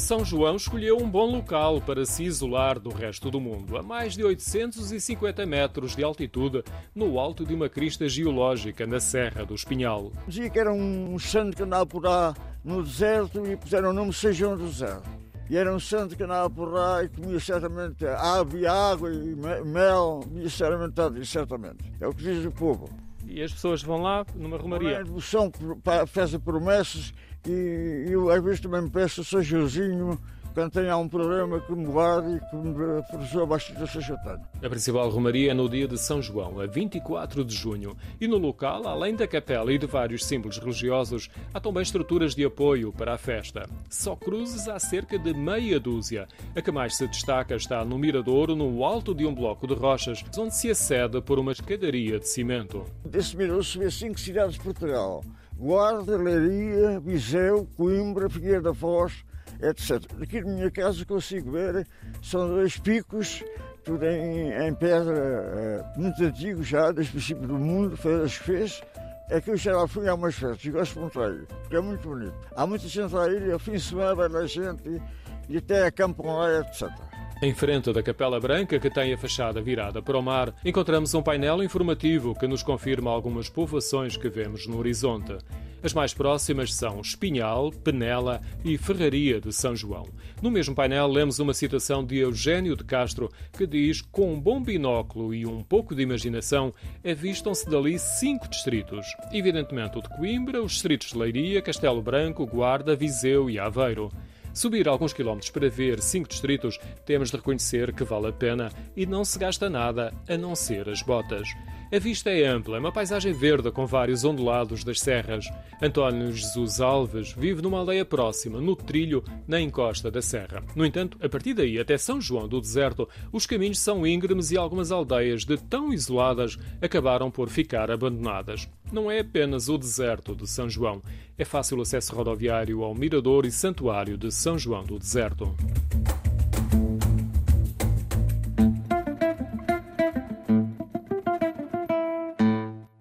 São João escolheu um bom local para se isolar do resto do mundo, a mais de 850 metros de altitude, no alto de uma crista geológica na Serra do Espinhal. Dizia que era um santo que andava por lá no deserto e puseram o nome São João do Deserto. E era um santo que andava por lá e comia certamente ave, água e mel, comia certamente, certamente. É o que diz o povo. E as pessoas vão lá numa romaria? A devoção faz promessas e eu às vezes também me peço São Joãozinho quando tenha um problema que me guarde e que me a situação que eu tenho. A principal romaria é no dia de São João, a 24 de junho. E no local, além da capela e de vários símbolos religiosos, há também estruturas de apoio para a festa. Só cruzes há cerca de meia dúzia. A que mais se destaca está no Miradouro, no alto de um bloco de rochas, onde se acede por uma escadaria de cimento. Desse mirador se vê cinco cidades de Portugal. Guarda, Leiria, Viseu, Coimbra, Figueira da Foz, etc. Aqui na minha casa consigo ver, são dois picos, tudo em, em pedra, é, muito antigo já, desde o princípio do mundo, fez as que fez. É que eu já lá fui a umas festas e gosto muito ir, porque é muito bonito. Há muita gente a ir, ao fim de semana vai lá gente e, e até acampam lá, etc. Em frente da Capela Branca, que tem a fachada virada para o mar, encontramos um painel informativo que nos confirma algumas povoações que vemos no horizonte. As mais próximas são Espinhal, Penela e Ferraria de São João. No mesmo painel lemos uma citação de Eugênio de Castro que diz: Com um bom binóculo e um pouco de imaginação, avistam-se dali cinco distritos. Evidentemente o de Coimbra, os distritos de Leiria, Castelo Branco, Guarda, Viseu e Aveiro. Subir alguns quilómetros para ver cinco distritos, temos de reconhecer que vale a pena e não se gasta nada a não ser as botas. A vista é ampla, é uma paisagem verde com vários ondulados das serras. António Jesus Alves vive numa aldeia próxima, no trilho, na encosta da serra. No entanto, a partir daí até São João do Deserto, os caminhos são íngremes e algumas aldeias, de tão isoladas, acabaram por ficar abandonadas. Não é apenas o deserto de São João, é fácil acesso rodoviário ao Mirador e Santuário de São João do Deserto.